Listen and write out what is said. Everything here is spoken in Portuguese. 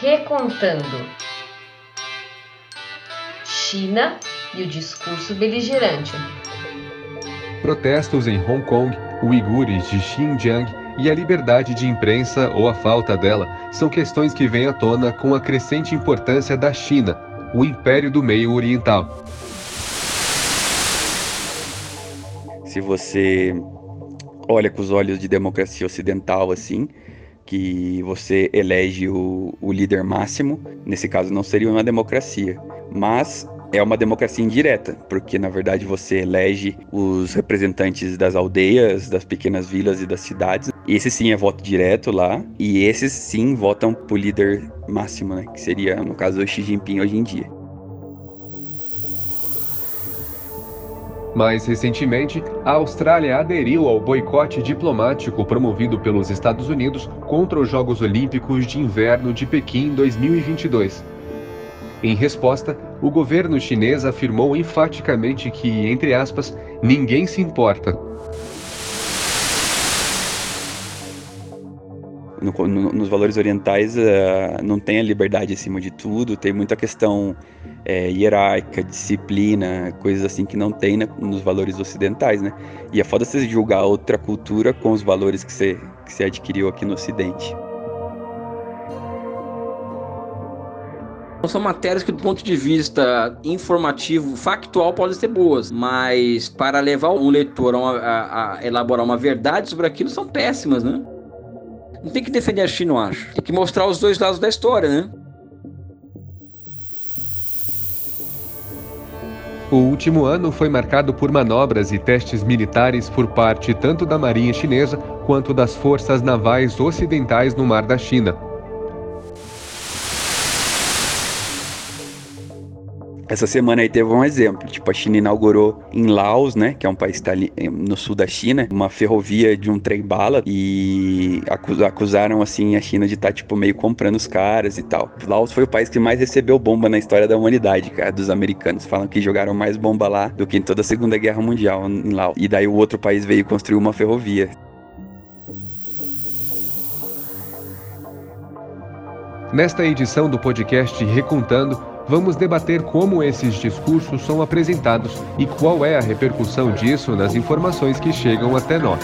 recontando China e o discurso beligerante. Protestos em Hong Kong, uigures de Xinjiang e a liberdade de imprensa ou a falta dela são questões que vêm à tona com a crescente importância da China, o império do meio oriental. Se você olha com os olhos de democracia ocidental assim, que você elege o, o líder máximo, nesse caso não seria uma democracia, mas é uma democracia indireta, porque na verdade você elege os representantes das aldeias, das pequenas vilas e das cidades. Esse sim é voto direto lá, e esses sim votam pro líder máximo, né? Que seria, no caso, o Xi Jinping hoje em dia. Mais recentemente, a Austrália aderiu ao boicote diplomático promovido pelos Estados Unidos contra os Jogos Olímpicos de Inverno de Pequim 2022. Em resposta, o governo chinês afirmou enfaticamente que, entre aspas, ninguém se importa. No, no, nos valores orientais uh, não tem a liberdade acima de tudo, tem muita questão é, hierárquica, disciplina, coisas assim que não tem né, nos valores ocidentais, né? E é foda você julgar outra cultura com os valores que você, que você adquiriu aqui no ocidente. São matérias que, do ponto de vista informativo, factual, podem ser boas, mas para levar um leitor a, uma, a, a elaborar uma verdade sobre aquilo, são péssimas, né? Não tem que defender a China, eu acho. Tem que mostrar os dois lados da história, né? O último ano foi marcado por manobras e testes militares por parte tanto da Marinha Chinesa quanto das forças navais ocidentais no Mar da China. Essa semana aí teve um exemplo, tipo a China inaugurou em Laos, né, que é um país está ali eh, no sul da China, uma ferrovia de um trem bala e acusaram assim a China de estar tá, tipo meio comprando os caras e tal. Laos foi o país que mais recebeu bomba na história da humanidade, cara, dos americanos. Falam que jogaram mais bomba lá do que em toda a Segunda Guerra Mundial em Laos. E daí o outro país veio construir uma ferrovia. Nesta edição do podcast Recontando, vamos debater como esses discursos são apresentados e qual é a repercussão disso nas informações que chegam até nós.